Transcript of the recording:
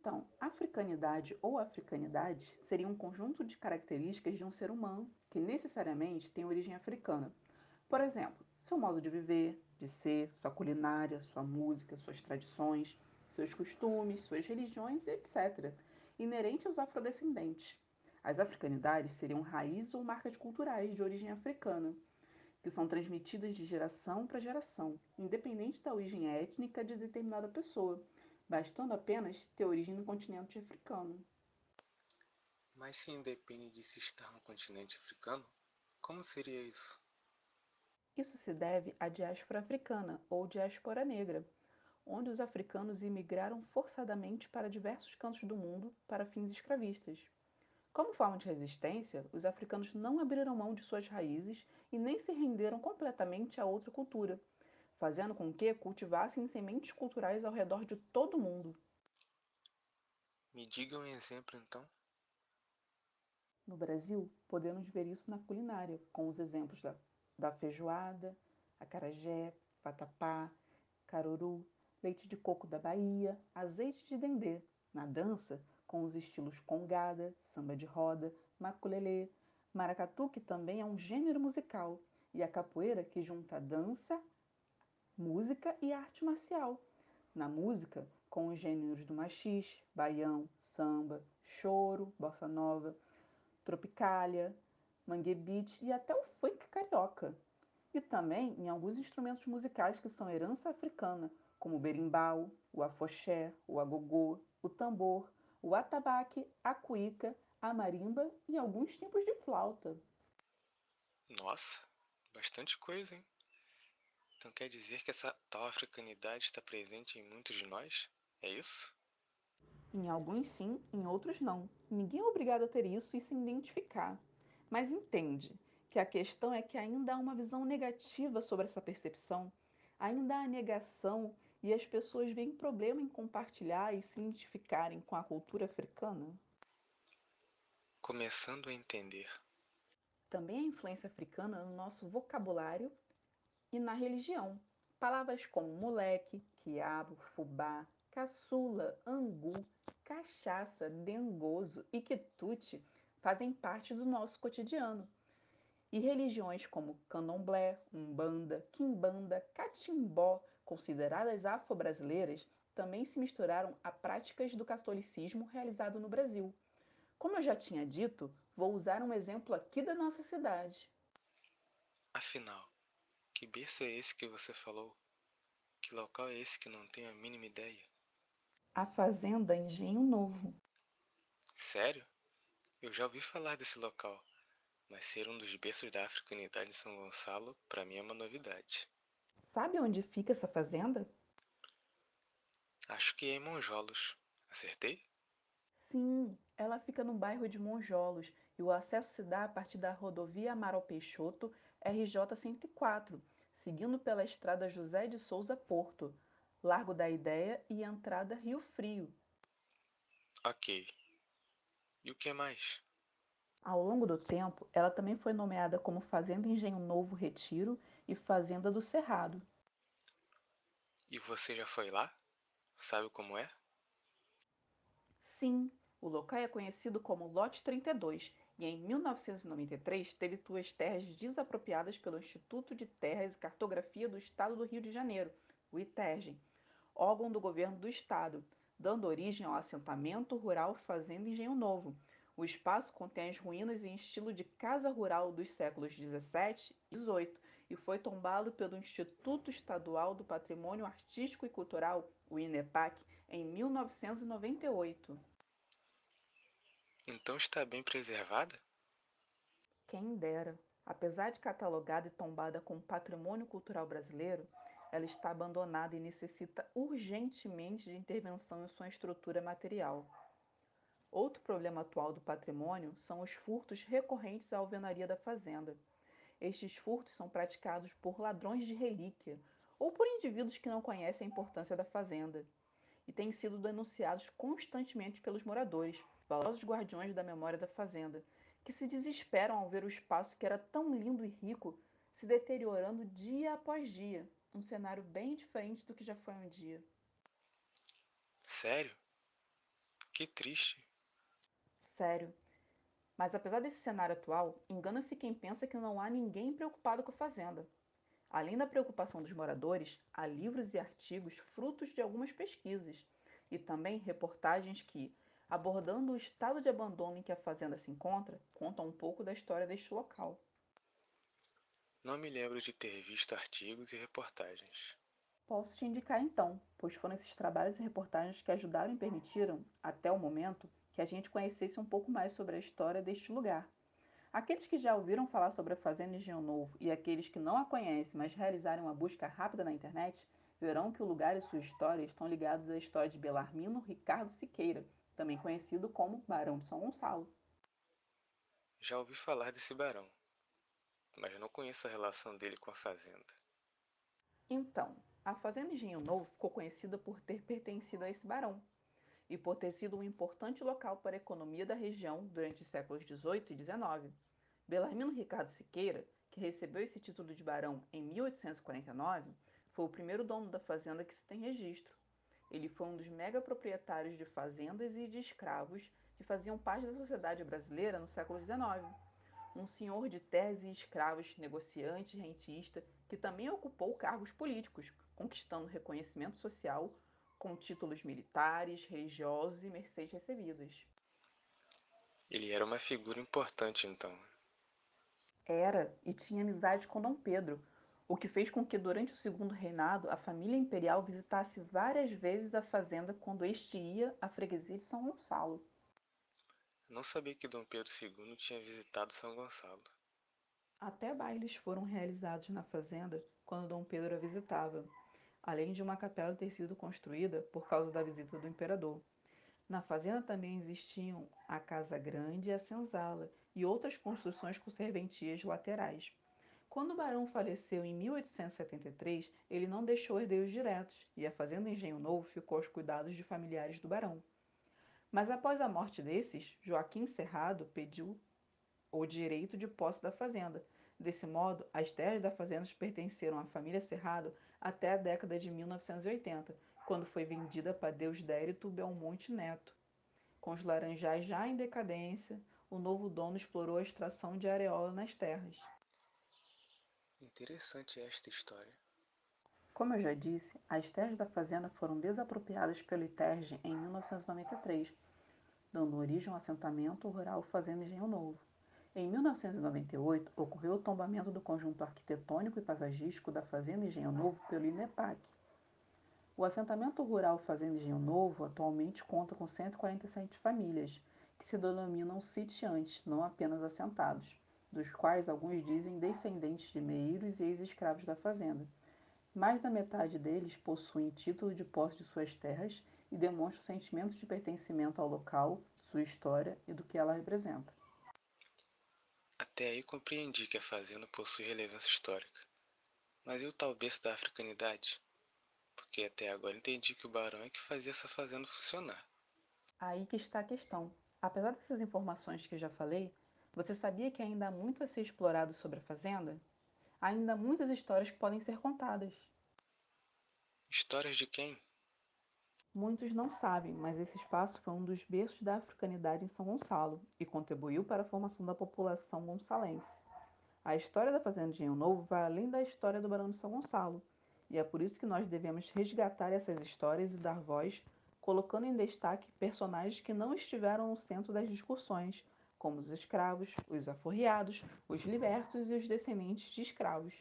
Então, africanidade ou africanidade seria um conjunto de características de um ser humano que necessariamente tem origem africana. Por exemplo, seu modo de viver, de ser, sua culinária, sua música, suas tradições, seus costumes, suas religiões, etc., inerente aos afrodescendentes. As africanidades seriam raízes ou marcas culturais de origem africana, que são transmitidas de geração para geração, independente da origem étnica de determinada pessoa, bastando apenas ter origem no continente africano. Mas se independe de se estar no continente africano, como seria isso? Isso se deve à diáspora africana ou diáspora negra, onde os africanos imigraram forçadamente para diversos cantos do mundo para fins escravistas. Como forma de resistência, os africanos não abriram mão de suas raízes e nem se renderam completamente a outra cultura, fazendo com que cultivassem sementes culturais ao redor de todo o mundo. Me diga um exemplo então. No Brasil, podemos ver isso na culinária, com os exemplos da, da feijoada, acarajé, vatapá, caruru, leite de coco da Bahia, azeite de dendê. Na dança, com os estilos congada, samba de roda, maculelê, maracatu, que também é um gênero musical, e a capoeira, que junta dança, música e arte marcial. Na música, com os gêneros do machis, baião, samba, choro, bossa nova, tropicália, mangue beat e até o funk carioca. E também em alguns instrumentos musicais que são herança africana, como o berimbau, o afoxé, o agogô, o tambor, o atabaque, a cuíca, a marimba e alguns tipos de flauta. Nossa, bastante coisa, hein? Então quer dizer que essa tal africanidade está presente em muitos de nós? É isso? Em alguns sim, em outros não. Ninguém é obrigado a ter isso e se identificar. Mas entende que a questão é que ainda há uma visão negativa sobre essa percepção, ainda há negação e as pessoas veem problema em compartilhar e se identificarem com a cultura africana? Começando a entender. Também a influência africana no nosso vocabulário e na religião. Palavras como moleque, quiabo, fubá, caçula, angu, cachaça, dengoso e quitute fazem parte do nosso cotidiano. E religiões como candomblé, umbanda, quimbanda, catimbó, consideradas afro-brasileiras, também se misturaram a práticas do catolicismo realizado no Brasil. Como eu já tinha dito, vou usar um exemplo aqui da nossa cidade. Afinal, que berço é esse que você falou? Que local é esse que não tenho a mínima ideia? A Fazenda Engenho Novo. Sério? Eu já ouvi falar desse local, mas ser um dos berços da africanidade em São Gonçalo, para mim é uma novidade. Sabe onde fica essa fazenda? Acho que é em Monjolos. Acertei? Sim, ela fica no bairro de Monjolos e o acesso se dá a partir da rodovia Amaral Peixoto, RJ 104, seguindo pela estrada José de Souza Porto, Largo da Ideia e entrada Rio Frio. Ok. E o que mais? Ao longo do tempo, ela também foi nomeada como Fazenda Engenho Novo Retiro e Fazenda do Cerrado. E você já foi lá? Sabe como é? Sim, o local é conhecido como Lote 32 e em 1993 teve suas terras desapropriadas pelo Instituto de Terras e Cartografia do Estado do Rio de Janeiro, o ITERGEM, órgão do governo do estado, dando origem ao assentamento rural Fazenda Engenho Novo, o espaço contém as ruínas em estilo de casa rural dos séculos 17 e 18 e foi tombado pelo Instituto Estadual do Patrimônio Artístico e Cultural, o INEPAC, em 1998. Então está bem preservada? Quem dera. Apesar de catalogada e tombada como patrimônio cultural brasileiro, ela está abandonada e necessita urgentemente de intervenção em sua estrutura material. Outro problema atual do patrimônio são os furtos recorrentes à alvenaria da fazenda. Estes furtos são praticados por ladrões de relíquia ou por indivíduos que não conhecem a importância da fazenda e têm sido denunciados constantemente pelos moradores, valorosos guardiões da memória da fazenda, que se desesperam ao ver o espaço que era tão lindo e rico se deteriorando dia após dia, um cenário bem diferente do que já foi um dia. Sério? Que triste. Sério. Mas apesar desse cenário atual, engana-se quem pensa que não há ninguém preocupado com a fazenda. Além da preocupação dos moradores, há livros e artigos frutos de algumas pesquisas e também reportagens que, abordando o estado de abandono em que a fazenda se encontra, contam um pouco da história deste local. Não me lembro de ter visto artigos e reportagens. Posso te indicar então, pois foram esses trabalhos e reportagens que ajudaram e permitiram, até o momento, que a gente conhecesse um pouco mais sobre a história deste lugar Aqueles que já ouviram falar sobre a Fazenda Engenho Novo e aqueles que não a conhecem, mas realizarem uma busca rápida na internet, verão que o lugar e sua história estão ligados à história de Belarmino Ricardo Siqueira, também conhecido como Barão de São Gonçalo. Já ouvi falar desse barão, mas não conheço a relação dele com a fazenda. Então, a Fazenda Engenho Novo ficou conhecida por ter pertencido a esse barão, e por ter sido um importante local para a economia da região durante os séculos XVIII e XIX. Belarmino Ricardo Siqueira, que recebeu esse título de barão em 1849, foi o primeiro dono da fazenda que se tem registro. Ele foi um dos mega proprietários de fazendas e de escravos que faziam parte da sociedade brasileira no século XIX. Um senhor de terras e escravos, negociante rentista, que também ocupou cargos políticos, conquistando reconhecimento social com títulos militares, religiosos e mercês recebidas. Ele era uma figura importante então. Era e tinha amizade com Dom Pedro, o que fez com que durante o segundo reinado a família imperial visitasse várias vezes a fazenda quando este ia à freguesia de São Gonçalo. Não sabia que Dom Pedro II tinha visitado São Gonçalo. Até bailes foram realizados na fazenda quando Dom Pedro a visitava, além de uma capela ter sido construída por causa da visita do imperador. Na fazenda também existiam a Casa Grande e a Senzala e outras construções com serventias laterais. Quando o barão faleceu em 1873, ele não deixou herdeiros diretos e a fazenda Engenho Novo ficou aos cuidados de familiares do barão. Mas após a morte desses, Joaquim Cerrado pediu o direito de posse da fazenda, Desse modo, as terras da fazenda pertenceram à família Cerrado até a década de 1980, quando foi vendida para Deusdérito Belmonte Neto. Com os laranjais já em decadência, o novo dono explorou a extração de areola nas terras. Interessante esta história. Como eu já disse, as terras da fazenda foram desapropriadas pelo ITERG em 1993, dando origem ao assentamento rural Fazenda Engenho Novo. Em 1998, ocorreu o tombamento do conjunto arquitetônico e paisagístico da Fazenda Engenho Novo pelo INEPAC. O assentamento rural Fazenda Engenho Novo atualmente conta com 147 famílias, que se denominam sitiantes, não apenas assentados, dos quais alguns dizem descendentes de meeiros e ex-escravos da fazenda. Mais da metade deles possuem título de posse de suas terras e demonstram sentimentos de pertencimento ao local, sua história e do que ela representa. Até aí compreendi que a fazenda possui relevância histórica. Mas e o tal berço da africanidade? Porque até agora entendi que o barão é que fazia essa fazenda funcionar. Aí que está a questão. Apesar dessas informações que já falei, você sabia que ainda há muito a ser explorado sobre a fazenda? Há ainda muitas histórias que podem ser contadas. Histórias de quem? Muitos não sabem, mas esse espaço foi um dos berços da africanidade em São Gonçalo e contribuiu para a formação da população gonçalense. A história da Fazenda de Engenho Novo vai além da história do Barão de São Gonçalo, e é por isso que nós devemos resgatar essas histórias e dar voz, colocando em destaque personagens que não estiveram no centro das discussões, como os escravos, os aforreados, os libertos e os descendentes de escravos.